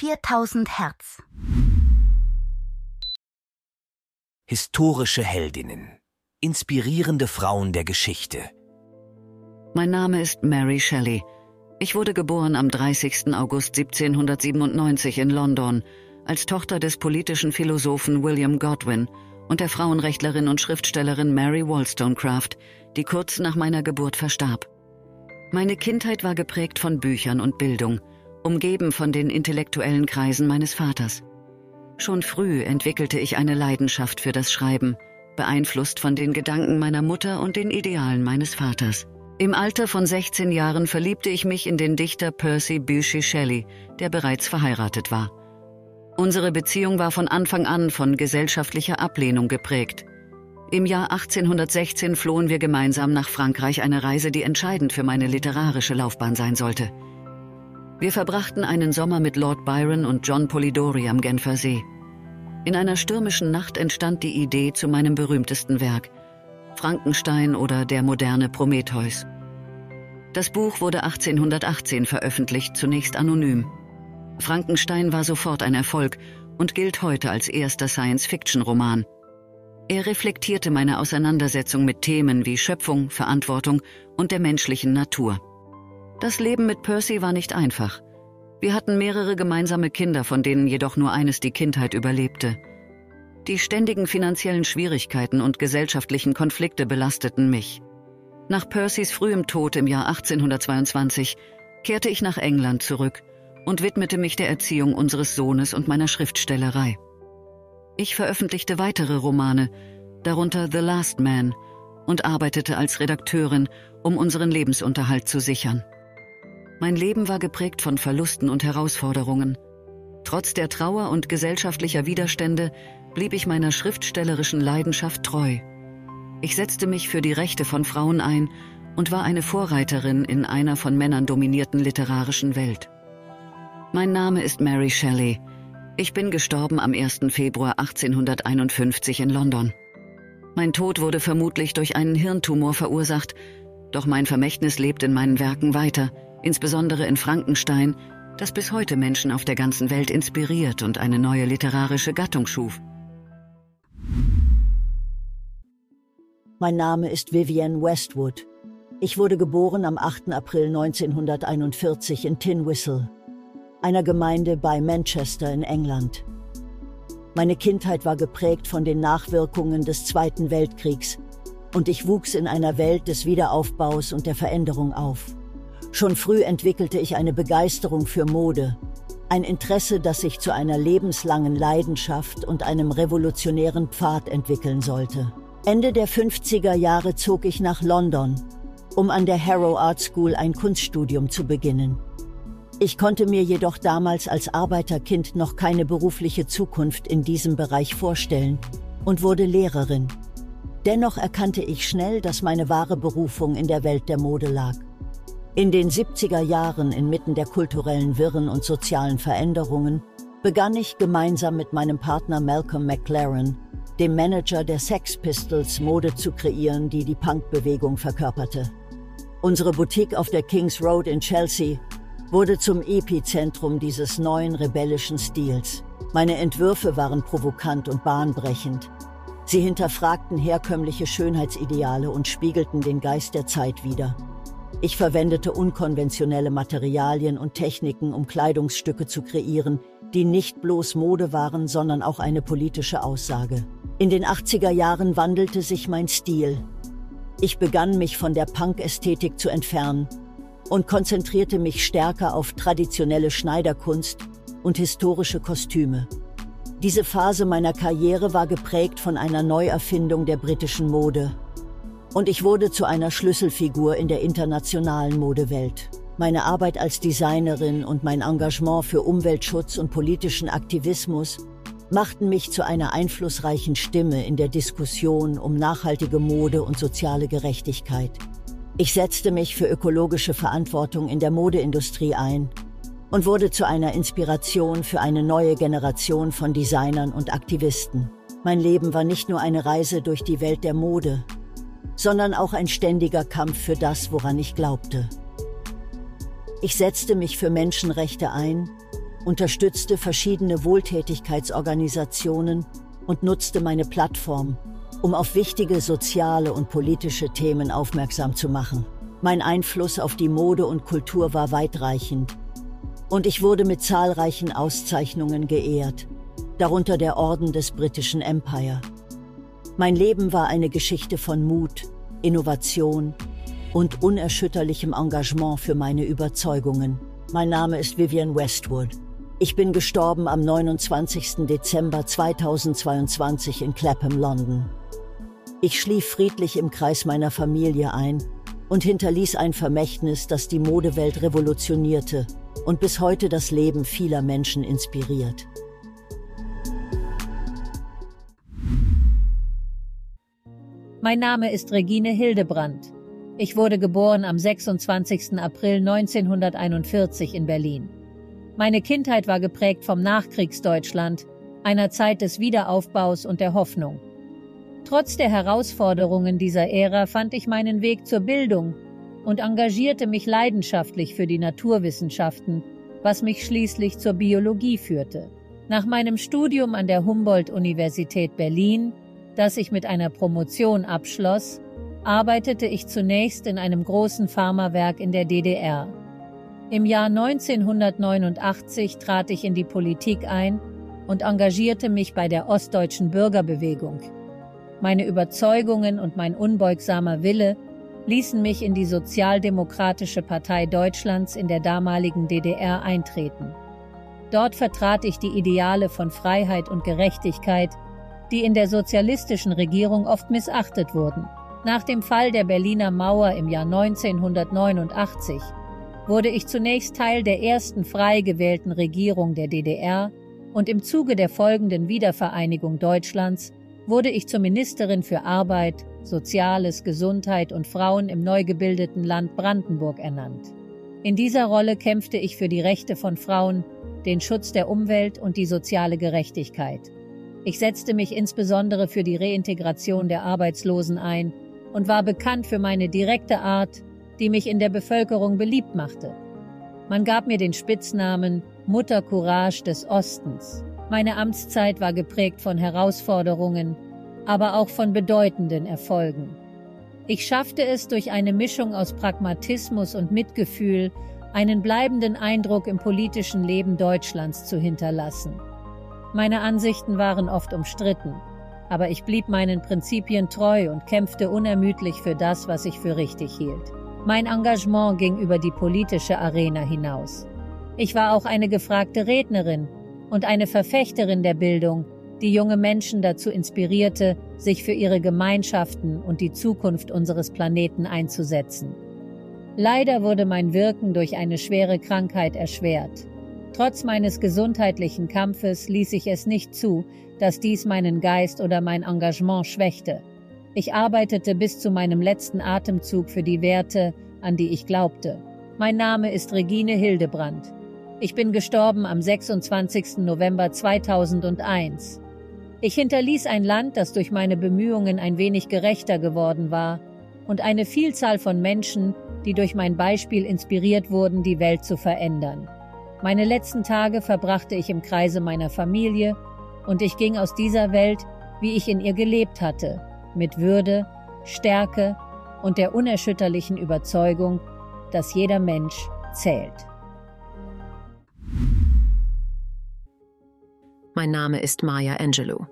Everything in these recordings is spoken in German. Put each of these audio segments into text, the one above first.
4000 Hertz. Historische Heldinnen. Inspirierende Frauen der Geschichte. Mein Name ist Mary Shelley. Ich wurde geboren am 30. August 1797 in London als Tochter des politischen Philosophen William Godwin und der Frauenrechtlerin und Schriftstellerin Mary Wollstonecraft, die kurz nach meiner Geburt verstarb. Meine Kindheit war geprägt von Büchern und Bildung, umgeben von den intellektuellen Kreisen meines Vaters. Schon früh entwickelte ich eine Leidenschaft für das Schreiben, beeinflusst von den Gedanken meiner Mutter und den Idealen meines Vaters. Im Alter von 16 Jahren verliebte ich mich in den Dichter Percy Bysshe Shelley, der bereits verheiratet war. Unsere Beziehung war von Anfang an von gesellschaftlicher Ablehnung geprägt. Im Jahr 1816 flohen wir gemeinsam nach Frankreich, eine Reise, die entscheidend für meine literarische Laufbahn sein sollte. Wir verbrachten einen Sommer mit Lord Byron und John Polidori am Genfer See. In einer stürmischen Nacht entstand die Idee zu meinem berühmtesten Werk, Frankenstein oder der moderne Prometheus. Das Buch wurde 1818 veröffentlicht, zunächst anonym. Frankenstein war sofort ein Erfolg und gilt heute als erster Science-Fiction-Roman. Er reflektierte meine Auseinandersetzung mit Themen wie Schöpfung, Verantwortung und der menschlichen Natur. Das Leben mit Percy war nicht einfach. Wir hatten mehrere gemeinsame Kinder, von denen jedoch nur eines die Kindheit überlebte. Die ständigen finanziellen Schwierigkeiten und gesellschaftlichen Konflikte belasteten mich. Nach Percys frühem Tod im Jahr 1822 kehrte ich nach England zurück und widmete mich der Erziehung unseres Sohnes und meiner Schriftstellerei. Ich veröffentlichte weitere Romane, darunter The Last Man, und arbeitete als Redakteurin, um unseren Lebensunterhalt zu sichern. Mein Leben war geprägt von Verlusten und Herausforderungen. Trotz der Trauer und gesellschaftlicher Widerstände blieb ich meiner schriftstellerischen Leidenschaft treu. Ich setzte mich für die Rechte von Frauen ein und war eine Vorreiterin in einer von Männern dominierten literarischen Welt. Mein Name ist Mary Shelley. Ich bin gestorben am 1. Februar 1851 in London. Mein Tod wurde vermutlich durch einen Hirntumor verursacht, doch mein Vermächtnis lebt in meinen Werken weiter, insbesondere in Frankenstein, das bis heute Menschen auf der ganzen Welt inspiriert und eine neue literarische Gattung schuf. Mein Name ist Vivienne Westwood. Ich wurde geboren am 8. April 1941 in Tin Whistle, einer Gemeinde bei Manchester in England. Meine Kindheit war geprägt von den Nachwirkungen des Zweiten Weltkriegs und ich wuchs in einer Welt des Wiederaufbaus und der Veränderung auf. Schon früh entwickelte ich eine Begeisterung für Mode, ein Interesse, das sich zu einer lebenslangen Leidenschaft und einem revolutionären Pfad entwickeln sollte. Ende der 50er Jahre zog ich nach London, um an der Harrow Art School ein Kunststudium zu beginnen. Ich konnte mir jedoch damals als Arbeiterkind noch keine berufliche Zukunft in diesem Bereich vorstellen und wurde Lehrerin. Dennoch erkannte ich schnell, dass meine wahre Berufung in der Welt der Mode lag. In den 70er Jahren, inmitten der kulturellen Wirren und sozialen Veränderungen, begann ich gemeinsam mit meinem Partner Malcolm McLaren, dem Manager der Sex Pistols, Mode zu kreieren, die die Punkbewegung verkörperte. Unsere Boutique auf der Kings Road in Chelsea wurde zum Epizentrum dieses neuen rebellischen Stils. Meine Entwürfe waren provokant und bahnbrechend. Sie hinterfragten herkömmliche Schönheitsideale und spiegelten den Geist der Zeit wider. Ich verwendete unkonventionelle Materialien und Techniken, um Kleidungsstücke zu kreieren, die nicht bloß Mode waren, sondern auch eine politische Aussage. In den 80er Jahren wandelte sich mein Stil. Ich begann mich von der Punk-Ästhetik zu entfernen und konzentrierte mich stärker auf traditionelle Schneiderkunst und historische Kostüme. Diese Phase meiner Karriere war geprägt von einer Neuerfindung der britischen Mode. Und ich wurde zu einer Schlüsselfigur in der internationalen Modewelt. Meine Arbeit als Designerin und mein Engagement für Umweltschutz und politischen Aktivismus machten mich zu einer einflussreichen Stimme in der Diskussion um nachhaltige Mode und soziale Gerechtigkeit. Ich setzte mich für ökologische Verantwortung in der Modeindustrie ein und wurde zu einer Inspiration für eine neue Generation von Designern und Aktivisten. Mein Leben war nicht nur eine Reise durch die Welt der Mode, sondern auch ein ständiger Kampf für das, woran ich glaubte. Ich setzte mich für Menschenrechte ein unterstützte verschiedene Wohltätigkeitsorganisationen und nutzte meine Plattform, um auf wichtige soziale und politische Themen aufmerksam zu machen. Mein Einfluss auf die Mode und Kultur war weitreichend und ich wurde mit zahlreichen Auszeichnungen geehrt, darunter der Orden des britischen Empire. Mein Leben war eine Geschichte von Mut, Innovation und unerschütterlichem Engagement für meine Überzeugungen. Mein Name ist Vivian Westwood. Ich bin gestorben am 29. Dezember 2022 in Clapham, London. Ich schlief friedlich im Kreis meiner Familie ein und hinterließ ein Vermächtnis, das die Modewelt revolutionierte und bis heute das Leben vieler Menschen inspiriert. Mein Name ist Regine Hildebrandt. Ich wurde geboren am 26. April 1941 in Berlin. Meine Kindheit war geprägt vom Nachkriegsdeutschland, einer Zeit des Wiederaufbaus und der Hoffnung. Trotz der Herausforderungen dieser Ära fand ich meinen Weg zur Bildung und engagierte mich leidenschaftlich für die Naturwissenschaften, was mich schließlich zur Biologie führte. Nach meinem Studium an der Humboldt-Universität Berlin das ich mit einer Promotion abschloss, arbeitete ich zunächst in einem großen Pharmawerk in der DDR. Im Jahr 1989 trat ich in die Politik ein und engagierte mich bei der Ostdeutschen Bürgerbewegung. Meine Überzeugungen und mein unbeugsamer Wille ließen mich in die Sozialdemokratische Partei Deutschlands in der damaligen DDR eintreten. Dort vertrat ich die Ideale von Freiheit und Gerechtigkeit, die in der sozialistischen Regierung oft missachtet wurden. Nach dem Fall der Berliner Mauer im Jahr 1989 wurde ich zunächst Teil der ersten frei gewählten Regierung der DDR und im Zuge der folgenden Wiedervereinigung Deutschlands wurde ich zur Ministerin für Arbeit, Soziales, Gesundheit und Frauen im neu gebildeten Land Brandenburg ernannt. In dieser Rolle kämpfte ich für die Rechte von Frauen, den Schutz der Umwelt und die soziale Gerechtigkeit. Ich setzte mich insbesondere für die Reintegration der Arbeitslosen ein und war bekannt für meine direkte Art, die mich in der Bevölkerung beliebt machte. Man gab mir den Spitznamen Mutter Courage des Ostens. Meine Amtszeit war geprägt von Herausforderungen, aber auch von bedeutenden Erfolgen. Ich schaffte es durch eine Mischung aus Pragmatismus und Mitgefühl, einen bleibenden Eindruck im politischen Leben Deutschlands zu hinterlassen. Meine Ansichten waren oft umstritten, aber ich blieb meinen Prinzipien treu und kämpfte unermüdlich für das, was ich für richtig hielt. Mein Engagement ging über die politische Arena hinaus. Ich war auch eine gefragte Rednerin und eine Verfechterin der Bildung, die junge Menschen dazu inspirierte, sich für ihre Gemeinschaften und die Zukunft unseres Planeten einzusetzen. Leider wurde mein Wirken durch eine schwere Krankheit erschwert. Trotz meines gesundheitlichen Kampfes ließ ich es nicht zu, dass dies meinen Geist oder mein Engagement schwächte. Ich arbeitete bis zu meinem letzten Atemzug für die Werte, an die ich glaubte. Mein Name ist Regine Hildebrandt. Ich bin gestorben am 26. November 2001. Ich hinterließ ein Land, das durch meine Bemühungen ein wenig gerechter geworden war, und eine Vielzahl von Menschen, die durch mein Beispiel inspiriert wurden, die Welt zu verändern. Meine letzten Tage verbrachte ich im Kreise meiner Familie und ich ging aus dieser Welt, wie ich in ihr gelebt hatte, mit Würde, Stärke und der unerschütterlichen Überzeugung, dass jeder Mensch zählt. Mein Name ist Maya Angelou.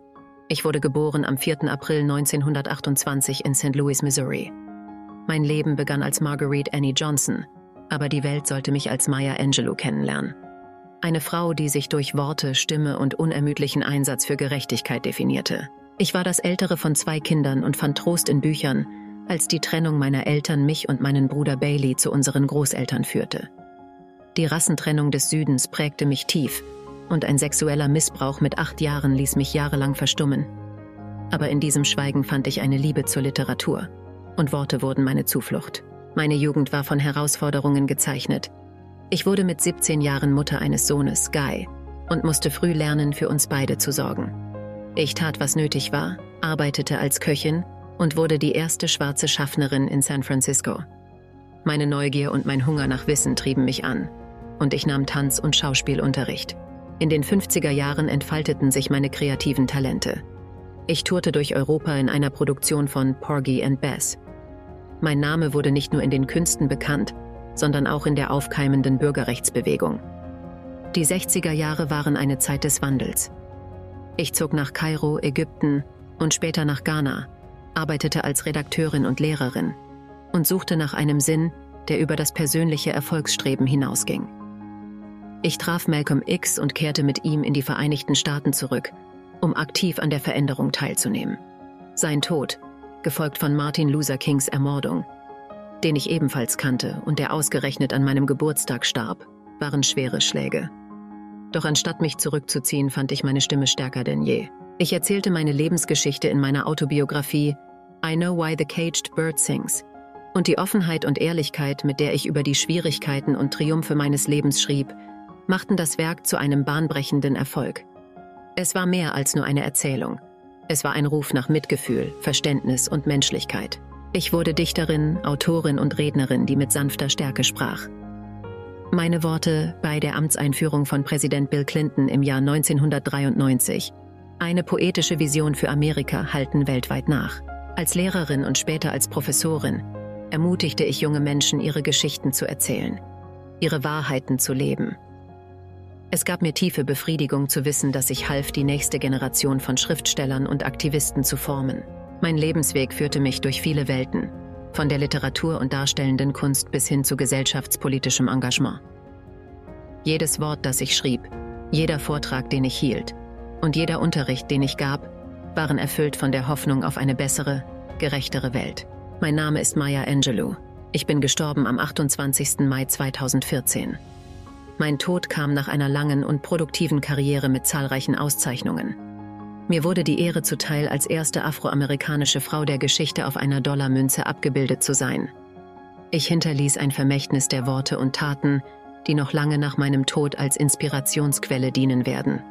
Ich wurde geboren am 4. April 1928 in St. Louis, Missouri. Mein Leben begann als Marguerite Annie Johnson, aber die Welt sollte mich als Maya Angelou kennenlernen. Eine Frau, die sich durch Worte, Stimme und unermüdlichen Einsatz für Gerechtigkeit definierte. Ich war das ältere von zwei Kindern und fand Trost in Büchern, als die Trennung meiner Eltern mich und meinen Bruder Bailey zu unseren Großeltern führte. Die Rassentrennung des Südens prägte mich tief und ein sexueller Missbrauch mit acht Jahren ließ mich jahrelang verstummen. Aber in diesem Schweigen fand ich eine Liebe zur Literatur und Worte wurden meine Zuflucht. Meine Jugend war von Herausforderungen gezeichnet. Ich wurde mit 17 Jahren Mutter eines Sohnes, Guy, und musste früh lernen, für uns beide zu sorgen. Ich tat, was nötig war, arbeitete als Köchin und wurde die erste schwarze Schaffnerin in San Francisco. Meine Neugier und mein Hunger nach Wissen trieben mich an. und ich nahm Tanz- und Schauspielunterricht. In den 50er Jahren entfalteten sich meine kreativen Talente. Ich tourte durch Europa in einer Produktion von Porgy and Bess. Mein Name wurde nicht nur in den Künsten bekannt, sondern auch in der aufkeimenden Bürgerrechtsbewegung. Die 60er Jahre waren eine Zeit des Wandels. Ich zog nach Kairo, Ägypten und später nach Ghana, arbeitete als Redakteurin und Lehrerin und suchte nach einem Sinn, der über das persönliche Erfolgsstreben hinausging. Ich traf Malcolm X und kehrte mit ihm in die Vereinigten Staaten zurück, um aktiv an der Veränderung teilzunehmen. Sein Tod, gefolgt von Martin Luther Kings Ermordung, den ich ebenfalls kannte und der ausgerechnet an meinem Geburtstag starb, waren schwere Schläge. Doch anstatt mich zurückzuziehen, fand ich meine Stimme stärker denn je. Ich erzählte meine Lebensgeschichte in meiner Autobiografie I Know Why the Caged Bird Sings. Und die Offenheit und Ehrlichkeit, mit der ich über die Schwierigkeiten und Triumphe meines Lebens schrieb, machten das Werk zu einem bahnbrechenden Erfolg. Es war mehr als nur eine Erzählung. Es war ein Ruf nach Mitgefühl, Verständnis und Menschlichkeit. Ich wurde Dichterin, Autorin und Rednerin, die mit sanfter Stärke sprach. Meine Worte bei der Amtseinführung von Präsident Bill Clinton im Jahr 1993. Eine poetische Vision für Amerika halten weltweit nach. Als Lehrerin und später als Professorin ermutigte ich junge Menschen, ihre Geschichten zu erzählen, ihre Wahrheiten zu leben es gab mir tiefe Befriedigung zu wissen, dass ich half, die nächste Generation von Schriftstellern und Aktivisten zu formen. Mein Lebensweg führte mich durch viele Welten, von der Literatur und darstellenden Kunst bis hin zu gesellschaftspolitischem Engagement. Jedes Wort, das ich schrieb, jeder Vortrag, den ich hielt und jeder Unterricht, den ich gab, waren erfüllt von der Hoffnung auf eine bessere, gerechtere Welt. Mein Name ist Maya Angelou. Ich bin gestorben am 28. Mai 2014. Mein Tod kam nach einer langen und produktiven Karriere mit zahlreichen Auszeichnungen. Mir wurde die Ehre zuteil, als erste afroamerikanische Frau der Geschichte auf einer Dollarmünze abgebildet zu sein. Ich hinterließ ein Vermächtnis der Worte und Taten, die noch lange nach meinem Tod als Inspirationsquelle dienen werden.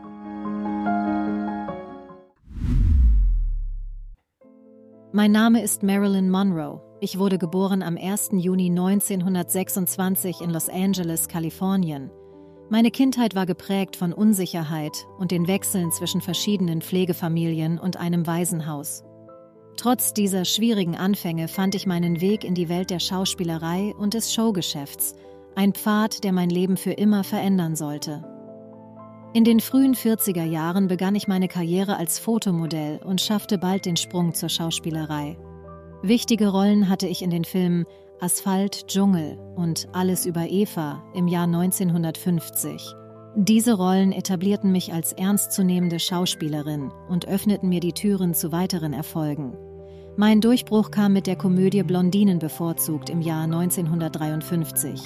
Mein Name ist Marilyn Monroe. Ich wurde geboren am 1. Juni 1926 in Los Angeles, Kalifornien. Meine Kindheit war geprägt von Unsicherheit und den Wechseln zwischen verschiedenen Pflegefamilien und einem Waisenhaus. Trotz dieser schwierigen Anfänge fand ich meinen Weg in die Welt der Schauspielerei und des Showgeschäfts, ein Pfad, der mein Leben für immer verändern sollte. In den frühen 40er Jahren begann ich meine Karriere als Fotomodell und schaffte bald den Sprung zur Schauspielerei. Wichtige Rollen hatte ich in den Filmen Asphalt, Dschungel und Alles über Eva im Jahr 1950. Diese Rollen etablierten mich als ernstzunehmende Schauspielerin und öffneten mir die Türen zu weiteren Erfolgen. Mein Durchbruch kam mit der Komödie Blondinen bevorzugt im Jahr 1953.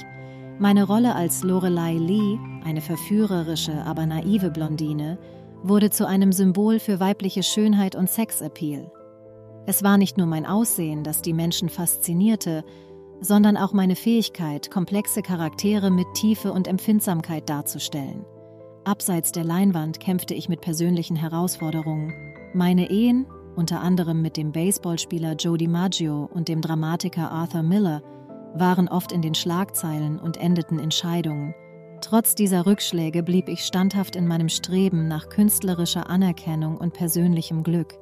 Meine Rolle als Lorelei Lee, eine verführerische, aber naive Blondine, wurde zu einem Symbol für weibliche Schönheit und Sexappeal. Es war nicht nur mein Aussehen, das die Menschen faszinierte, sondern auch meine Fähigkeit, komplexe Charaktere mit Tiefe und Empfindsamkeit darzustellen. Abseits der Leinwand kämpfte ich mit persönlichen Herausforderungen. Meine Ehen, unter anderem mit dem Baseballspieler Joe DiMaggio und dem Dramatiker Arthur Miller, waren oft in den Schlagzeilen und endeten in Scheidungen. Trotz dieser Rückschläge blieb ich standhaft in meinem Streben nach künstlerischer Anerkennung und persönlichem Glück.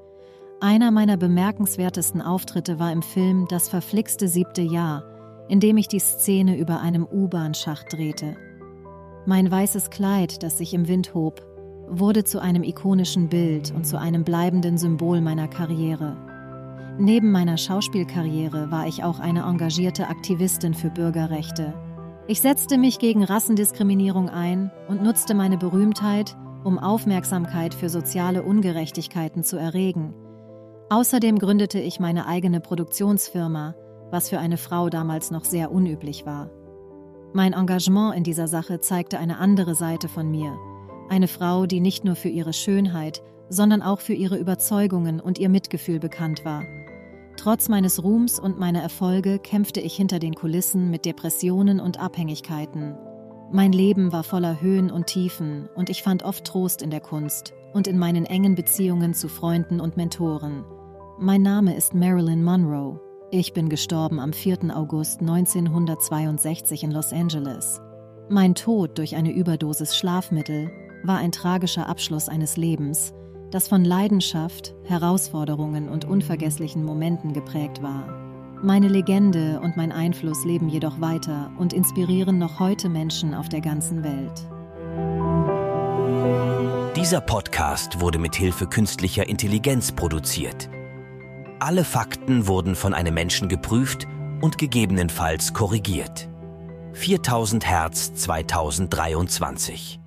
Einer meiner bemerkenswertesten Auftritte war im Film Das verflixte siebte Jahr, in dem ich die Szene über einem U-Bahn-Schacht drehte. Mein weißes Kleid, das sich im Wind hob, wurde zu einem ikonischen Bild und zu einem bleibenden Symbol meiner Karriere. Neben meiner Schauspielkarriere war ich auch eine engagierte Aktivistin für Bürgerrechte. Ich setzte mich gegen Rassendiskriminierung ein und nutzte meine Berühmtheit, um Aufmerksamkeit für soziale Ungerechtigkeiten zu erregen – Außerdem gründete ich meine eigene Produktionsfirma, was für eine Frau damals noch sehr unüblich war. Mein Engagement in dieser Sache zeigte eine andere Seite von mir, eine Frau, die nicht nur für ihre Schönheit, sondern auch für ihre Überzeugungen und ihr Mitgefühl bekannt war. Trotz meines Ruhms und meiner Erfolge kämpfte ich hinter den Kulissen mit Depressionen und Abhängigkeiten. Mein Leben war voller Höhen und Tiefen und ich fand oft Trost in der Kunst und in meinen engen Beziehungen zu Freunden und Mentoren. Mein Name ist Marilyn Monroe. Ich bin gestorben am 4. August 1962 in Los Angeles. Mein Tod durch eine Überdosis Schlafmittel war ein tragischer Abschluss eines Lebens, das von Leidenschaft, Herausforderungen und unvergesslichen Momenten geprägt war. Meine Legende und mein Einfluss leben jedoch weiter und inspirieren noch heute Menschen auf der ganzen Welt. Dieser Podcast wurde mit Hilfe künstlicher Intelligenz produziert. Alle Fakten wurden von einem Menschen geprüft und gegebenenfalls korrigiert. 4000 Hertz 2023